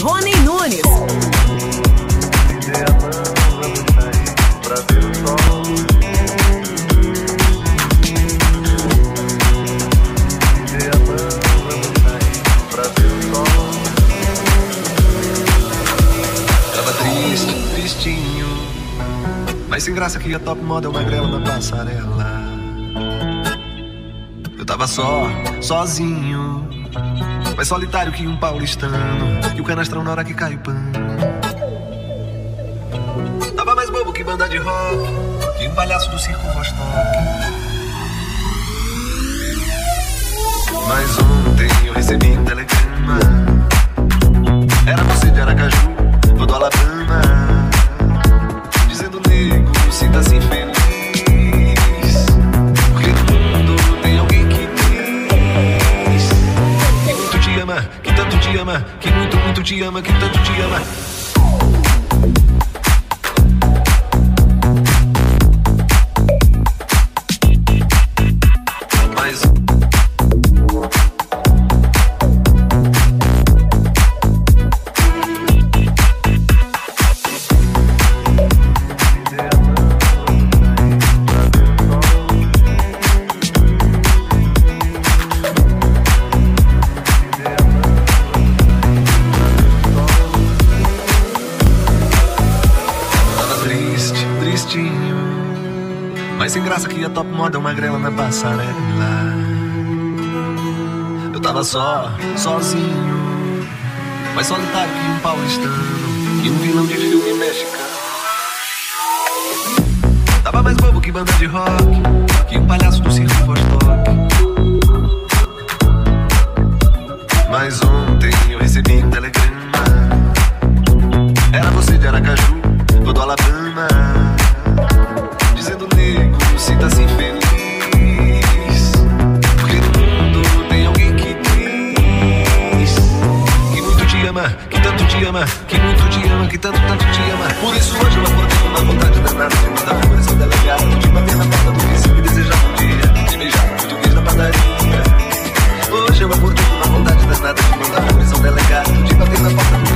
Rony Nunes. Tava triste, tristinho. Mas sem graça que a top model magrela na passarela. Eu tava só, sozinho. Mais solitário que um paulistano. E o canastrão na hora que cai o pano. Tava mais bobo que banda de rock. Que um palhaço do circo Vostok. Mas ontem eu recebi um telegrama. Era você de Aracaju, ou do Alabama. Dizendo, nego, sinta-se ama, que muito, muito te ama, que tanto te ama. Graça que a top moda é uma grela na passarela. Eu tava só, sozinho. Mais solitário que um paulistano. E um vilão de filme mexicano. Tava mais bobo que banda de rock. Que um palhaço do circo Vostok. Mas ontem eu recebi um telegrama. Era você de Aracaju, do Alabama. Ama, que muito te ama, que tanto, tanto te ama. Por isso hoje eu acordei com uma vontade danada de mandar flores ao delegado, de bater na porta do vizinho e desejar um dia, de beijar o português na padaria. Hoje eu acordei com uma vontade danada de mandar flores ao delegado, de bater na porta do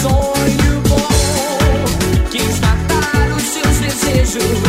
sonho bom. Quis matar os seus desejos,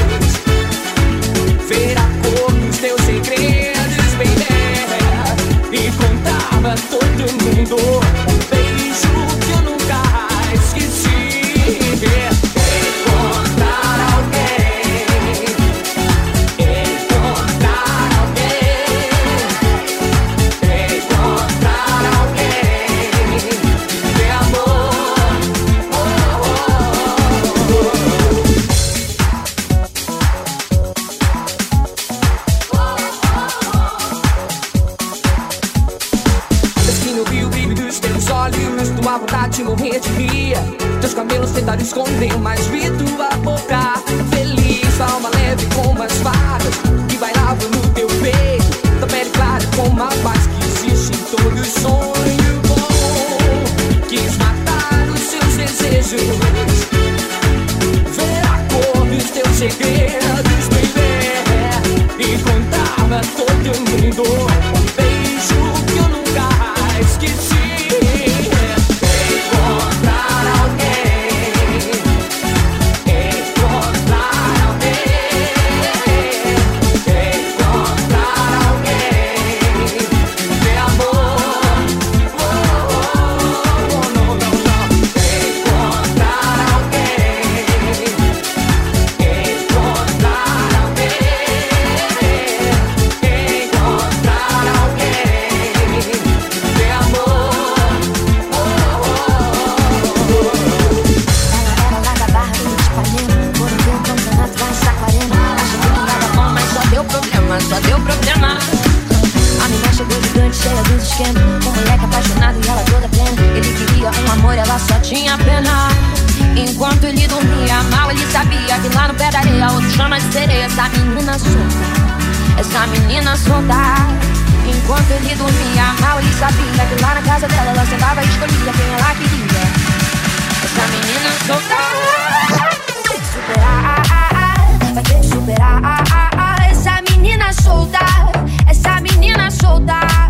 chama de sereia essa menina solta. Essa menina solta. Enquanto ele dormia mal, ele sabia que lá na casa dela ela sentava e escolhia quem ela queria. Essa menina solta. Vai ter que superar. Vai ter que superar. Essa menina solta. Essa menina solta.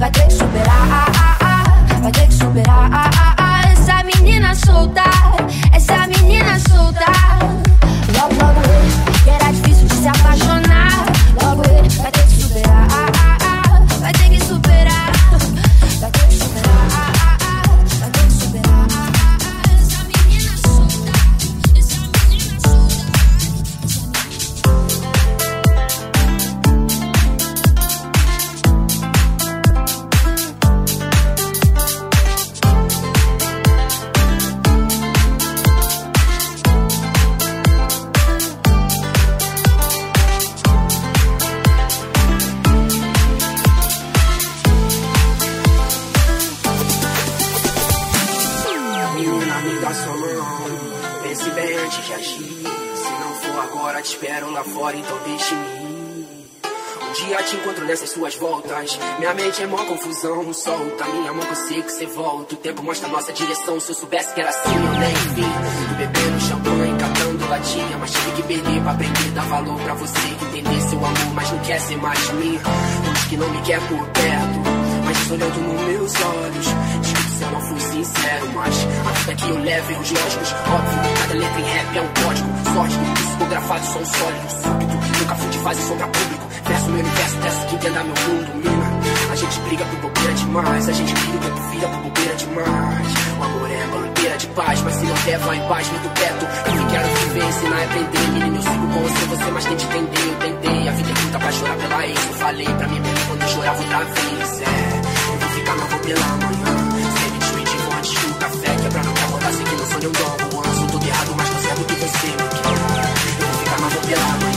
vai ter que superar, vai ter que superar. Essa menina solta, essa menina solta. Logo, logo ele, que era difícil de se apaixonar. Mó confusão, solta minha mão que eu sei que você volta. O tempo mostra a nossa direção. Se eu soubesse que era assim, eu nem vi. Bebendo champanhe, catando latinha. Mas tive que perder pra aprender, dar valor pra você. Entender seu amor, mas não quer ser mais mim. Diz que não me quer por perto Mas olhando nos meus olhos Desculpe se eu não fui sincero Mas a vida que eu levo erros lógicos Óbvio, cada letra em rap é um código Sólido, psicografado, som sólido Súbito, nunca fui de fase sombra público Verso meu universo, peço que entenda meu mundo, a gente briga por bobeira demais, a gente briga por vida por bobeira demais. O amor é bandeira de paz, mas se não der, vai em paz, muito perto. Eu que quero viver, ensinar e aprender. Menino, eu sigo com você, você mais tente entender. Eu tentei, a vida é curta pra chorar pela ex. Eu falei pra mim mesmo quando eu chorava outra vez. É, eu vou ficar, mas vou pela manhã. Sempre destruitivo antes do café, que é pra não me acordar seguindo o sonho, eu um anjo. Tudo errado, mas certo que você me quer. Eu vou ficar, mas vou pela manhã.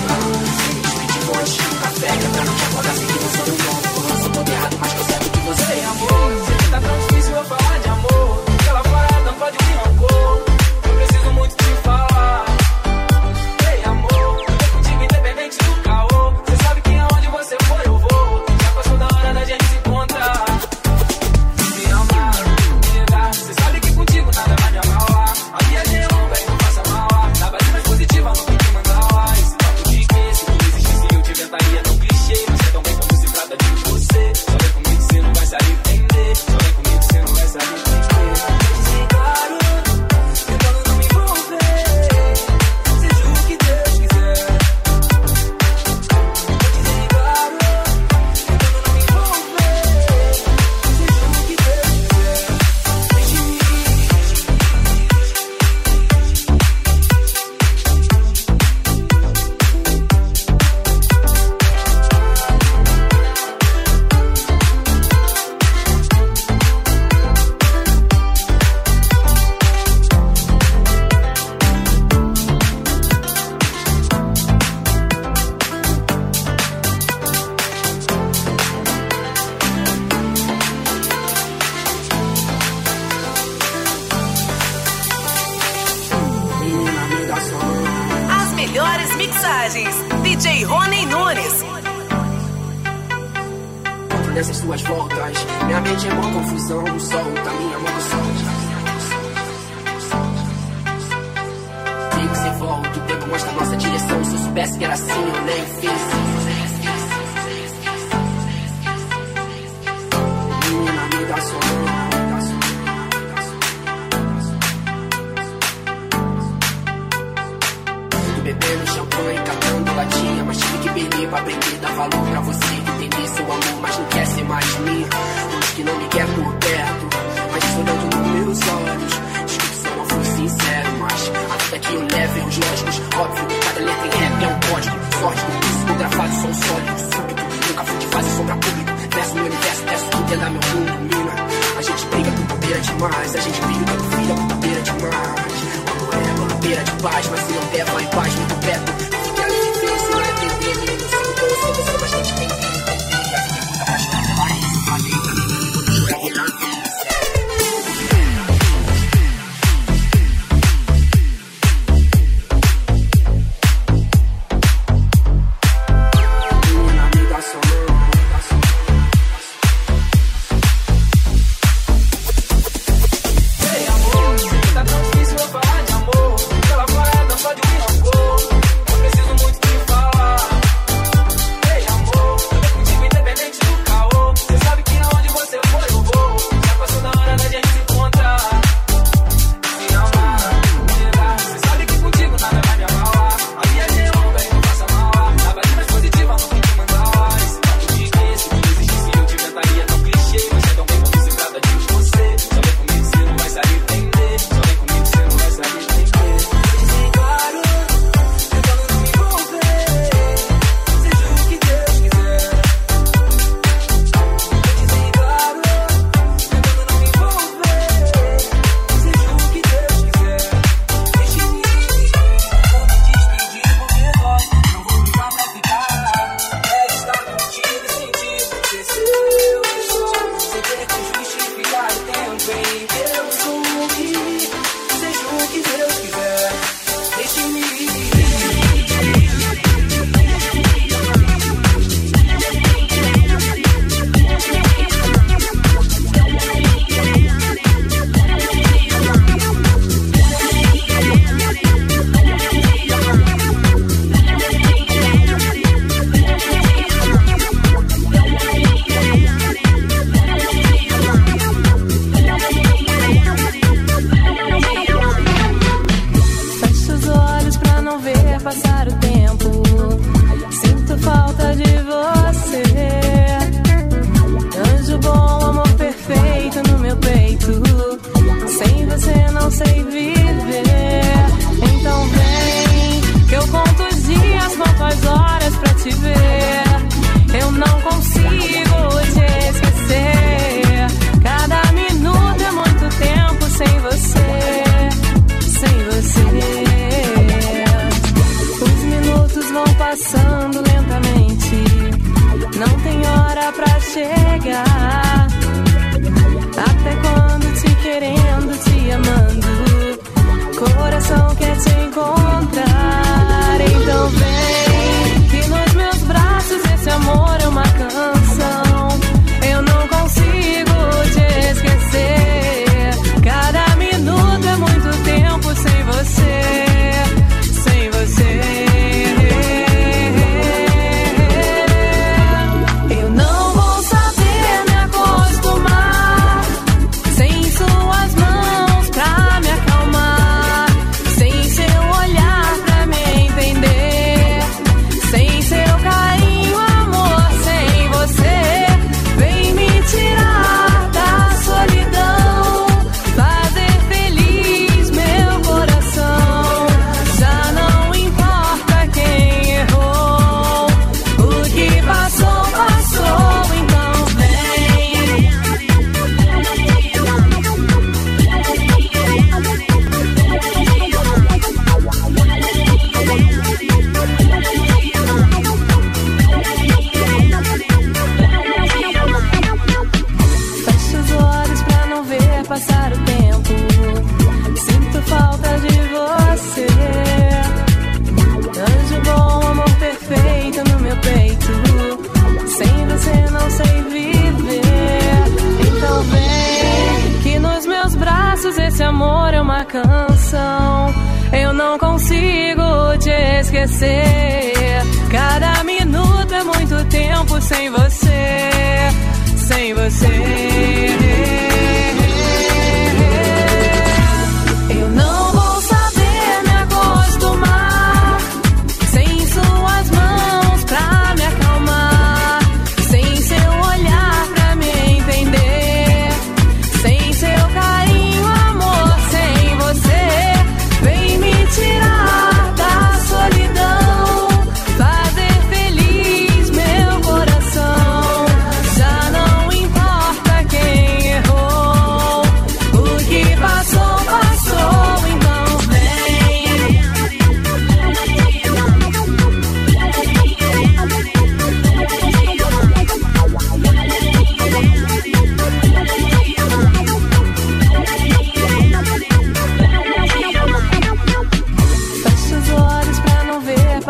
Amor, mas não quer ser mais minha Diz que não me quer por perto Mas isso olhando nos meus olhos. Desculpe se eu não fui sincero Mas a vida que eu levo erros lógicos Óbvio, cada letra em rap é um código. Sórdico, psicografado, som sólido. Súbito, nunca fui de fase sombra público. Verso meu universo, peço que entenda meu mundo, mina A gente briga por bobeira demais A gente briga por vida por bobeira demais. O amor é bobeira de paz Mas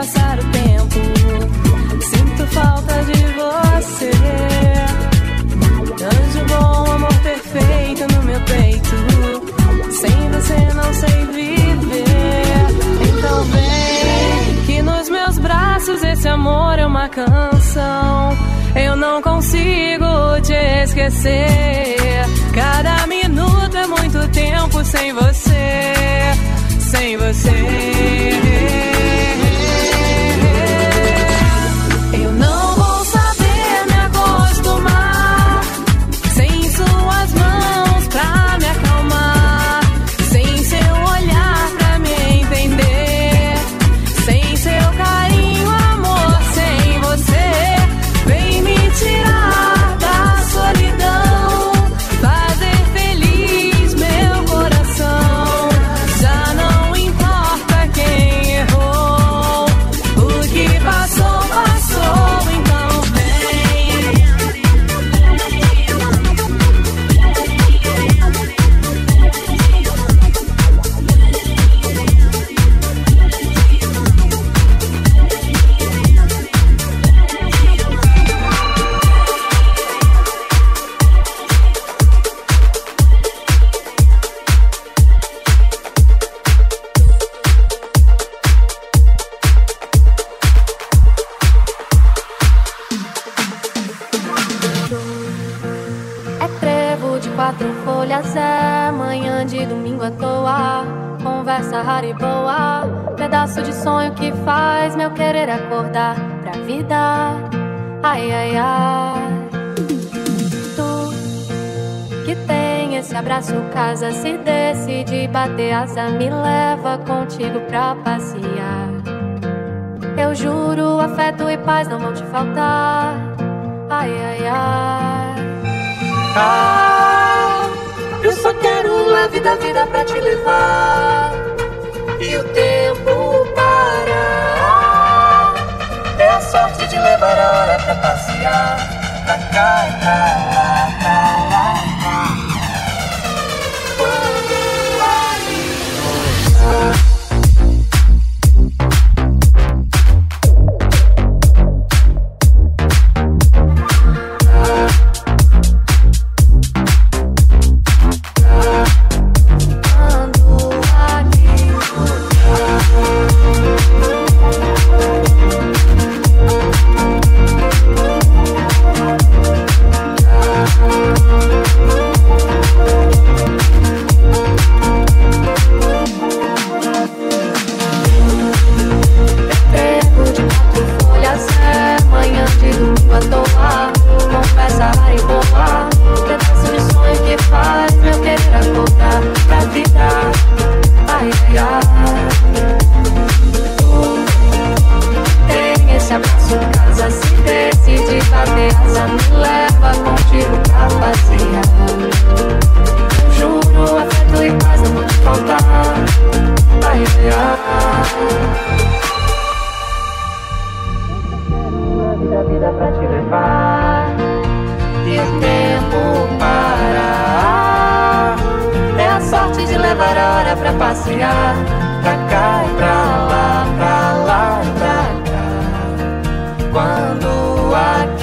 passar o tempo. Sinto falta de você. Anjo bom, amor perfeito no meu peito. Sem você não sei viver. Então vem, que nos meus braços esse amor é uma canção. Eu não consigo te esquecer. Cada minuto é muito tempo sem você. Sem você. faço casa se decide bater asa me leva contigo pra passear. Eu juro, afeto e paz não vão te faltar. Ai, ai, ai. Ah, eu só quero leve da vida pra te levar e o tempo parar. É a sorte de levar a hora pra passear Ai, ai, ai. Oh, tomorrow I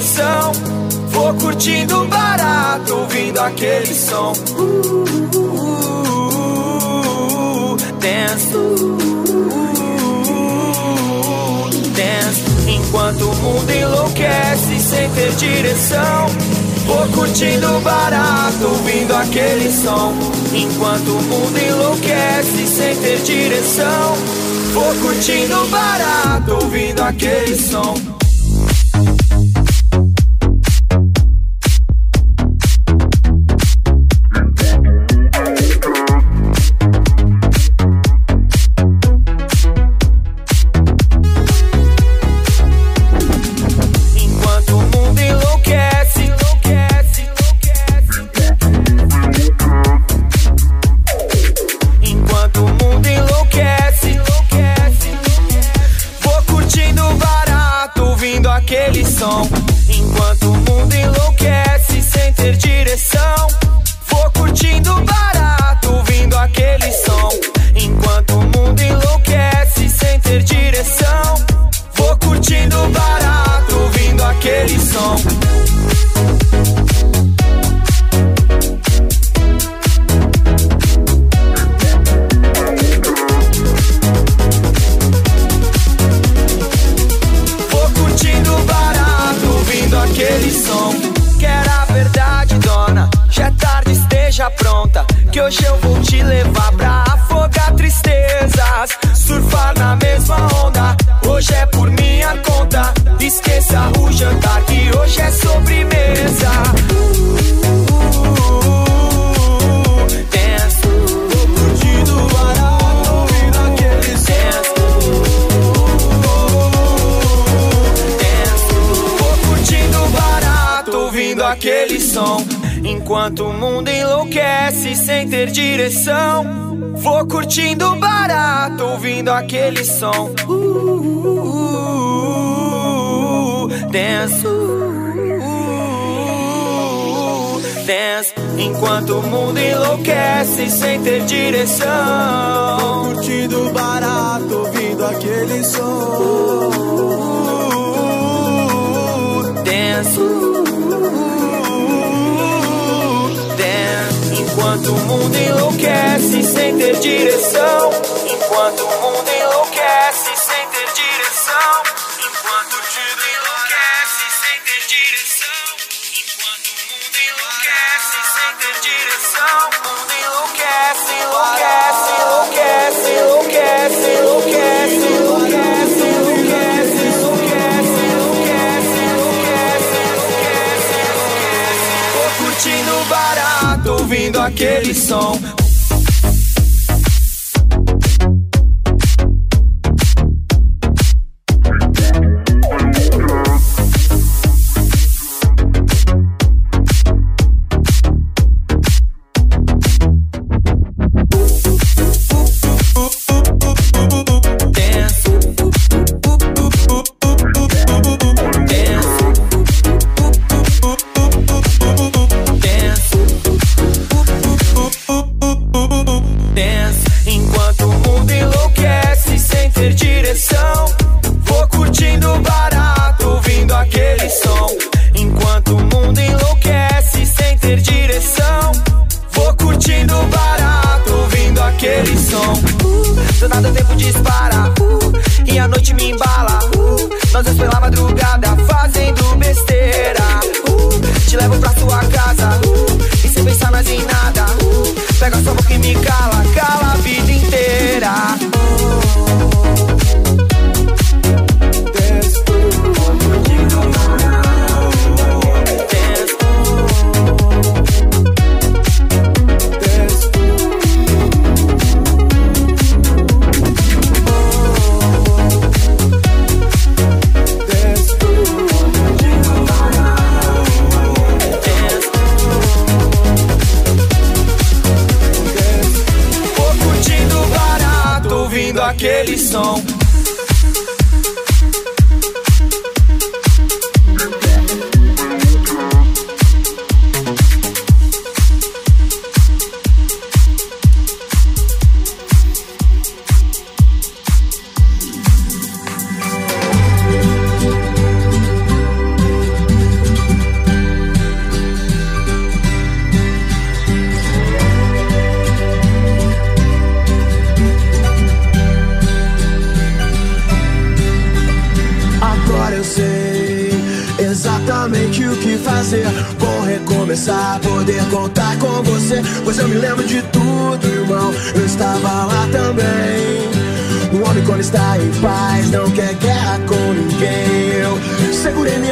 atenção. Vou curtindo barato, ouvindo aquele som. Uh, uh, uh, dance, dance. Enquanto o mundo enlouquece sem ter direção. Vou curtindo barato, ouvindo aquele som. Enquanto o mundo enlouquece sem ter direção. Vou curtindo barato, ouvindo aquele som. Enquanto o mundo enlouquece sem ter direção. Vou curtindo barato, ouvindo aquele som. Uh, uh, uh, dance, dance. Enquanto o mundo enlouquece sem ter direção. Curtindo barato, ouvindo aquele som. Dance, Enquanto o mundo enlouquece sem ter direção. Enquanto o mundo aquele som.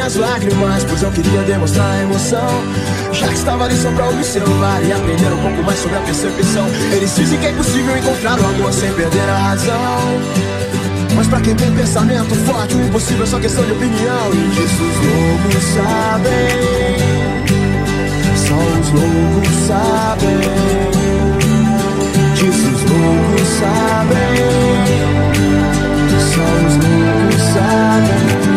Minhas lágrimas, pois eu queria demonstrar emoção. Já que estava ali só pra observar e aprender um pouco mais sobre a percepção. Eles dizem que é impossível encontrar o amor sem perder a razão. Mas pra quem tem pensamento forte, o impossível é só questão de opinião. E disso os loucos sabem. Só os loucos sabem. Disso os loucos sabem. Só os loucos sabem.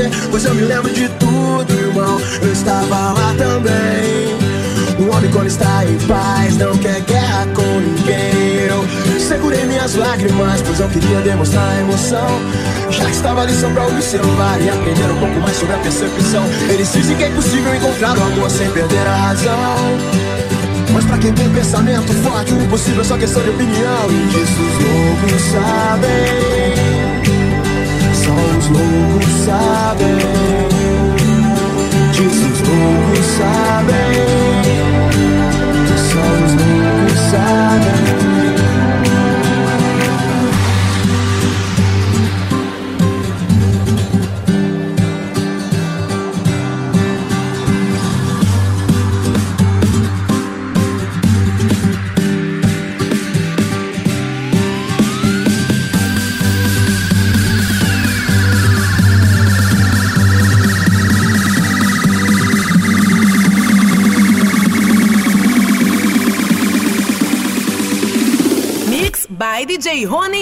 Você. Pois eu me lembro de tudo, irmão. Eu estava lá também. O homem, quando está em paz, não quer guerra com ninguém. Eu segurei minhas lágrimas, pois eu queria demonstrar emoção. Já que estava ali só pra observar e aprender um pouco mais sobre a percepção. Eles dizem que é impossível encontrar o amor sem perder a razão. Mas pra quem tem pensamento forte, o impossível é só questão de opinião. E disso os loucos sabem. Os loucos sabem. Disso os loucos sabem. Só os loucos sabem. Free Rony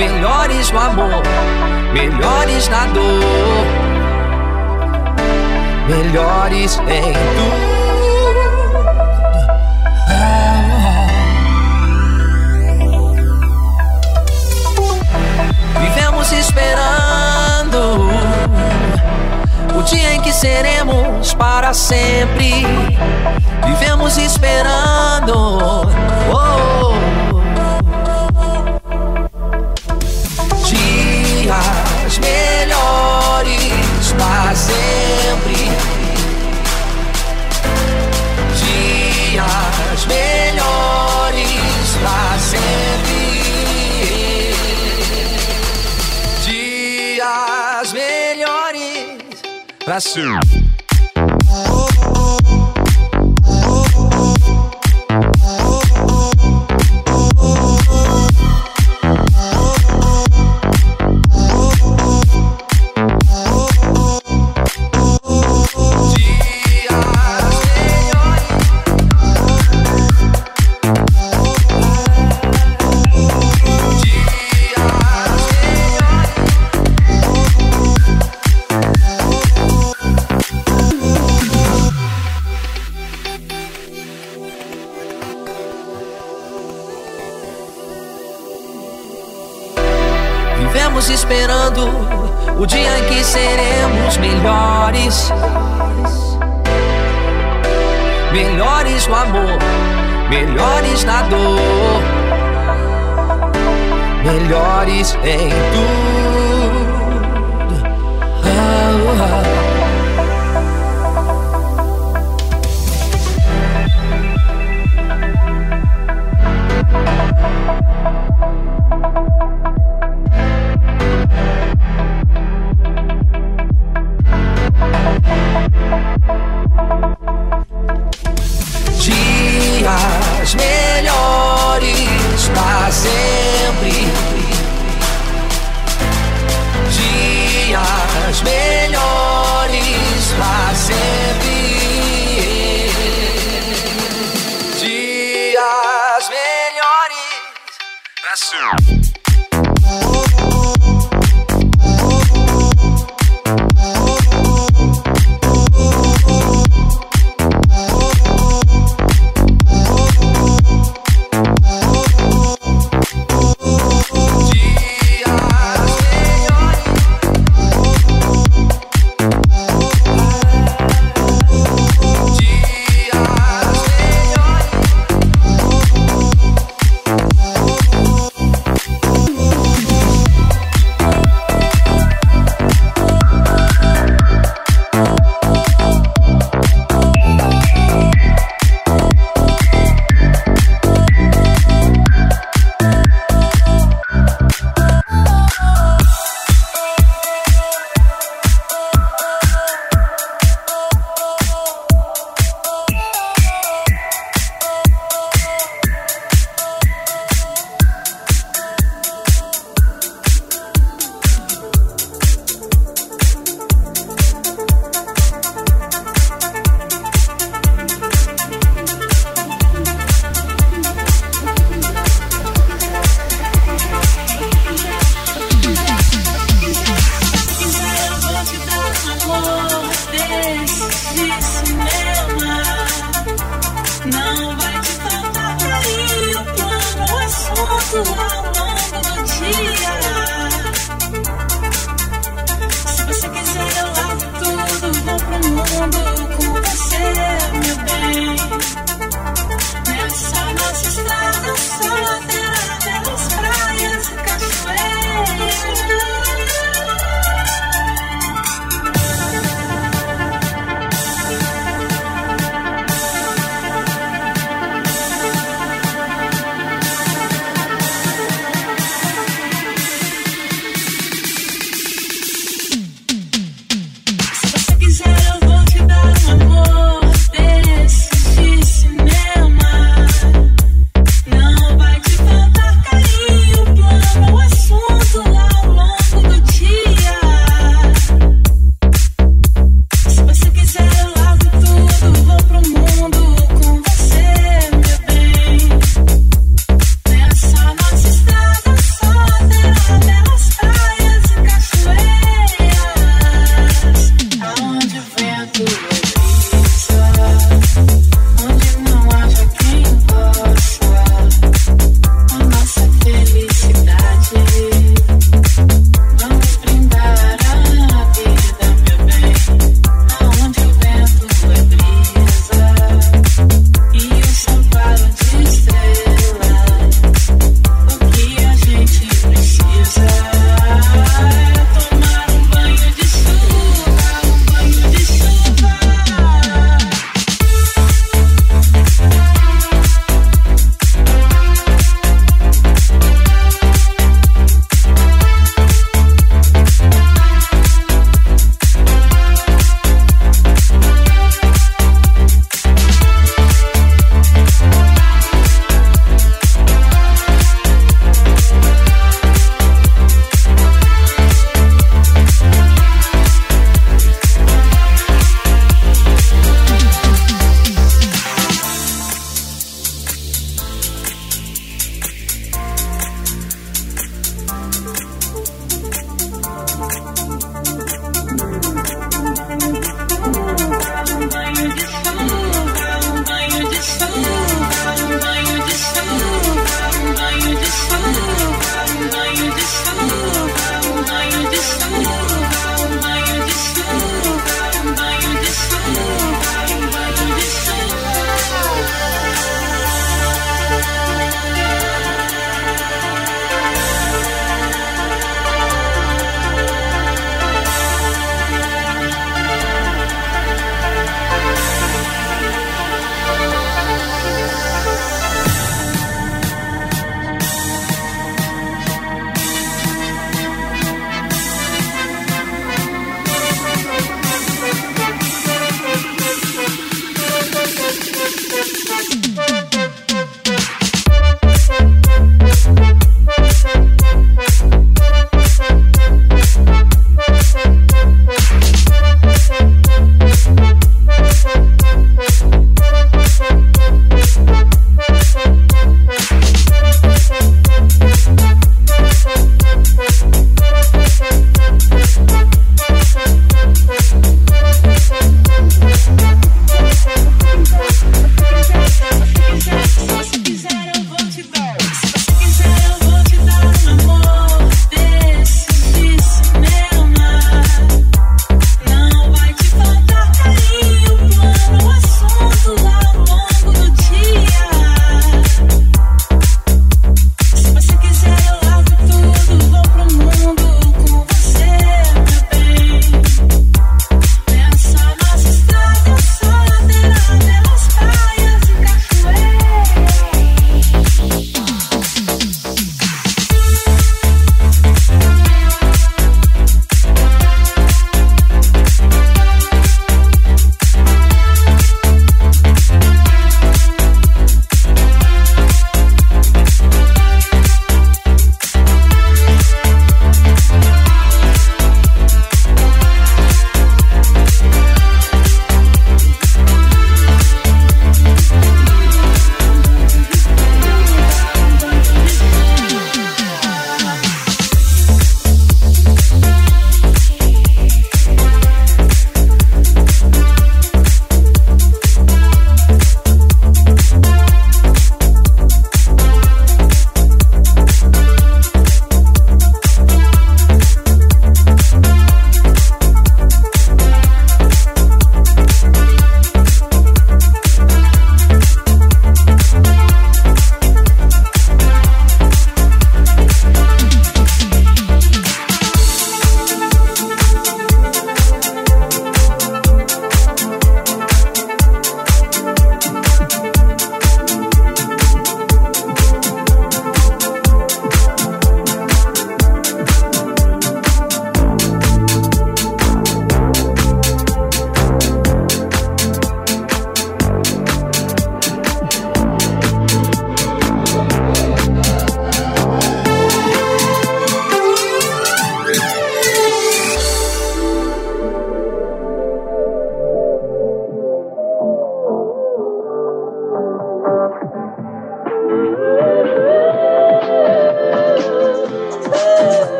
melhores no amor, melhores na dor, melhores em tudo. Vivemos esperando o dia em que seremos para sempre. Vivemos esperando. Oh, oh, oh. soon. feliz em.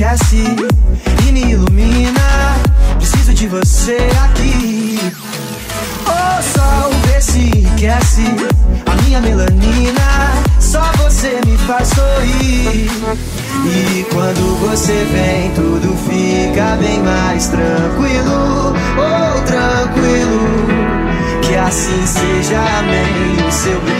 Esquece e me ilumina. Preciso de você aqui. O sol vê se enriquece a minha melanina. Só você me faz sorrir. E quando você vem, tudo fica bem mais tranquilo. Oh, tranquilo. Que assim seja, amém. O seu brilho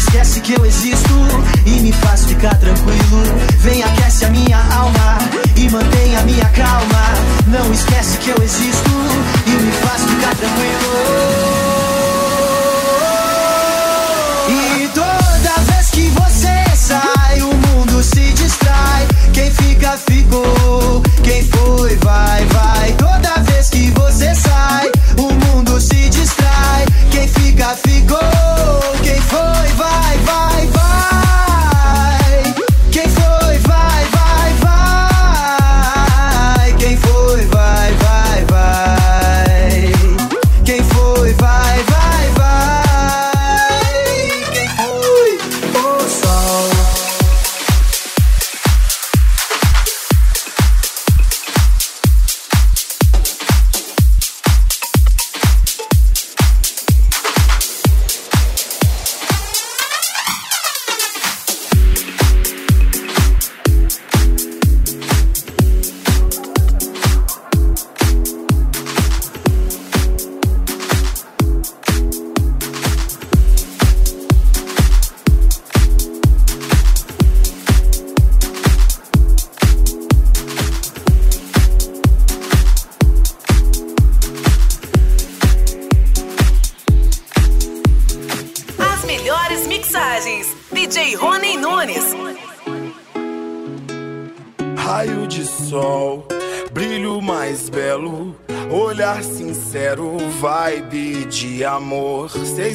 Esquece que eu existo e me faz ficar tranquilo. Vem aquece a minha alma e mantém a minha calma. Não esquece que eu existo e me faz ficar tranquilo. E toda vez que você sai, o mundo se distrai. Quem fica, ficou.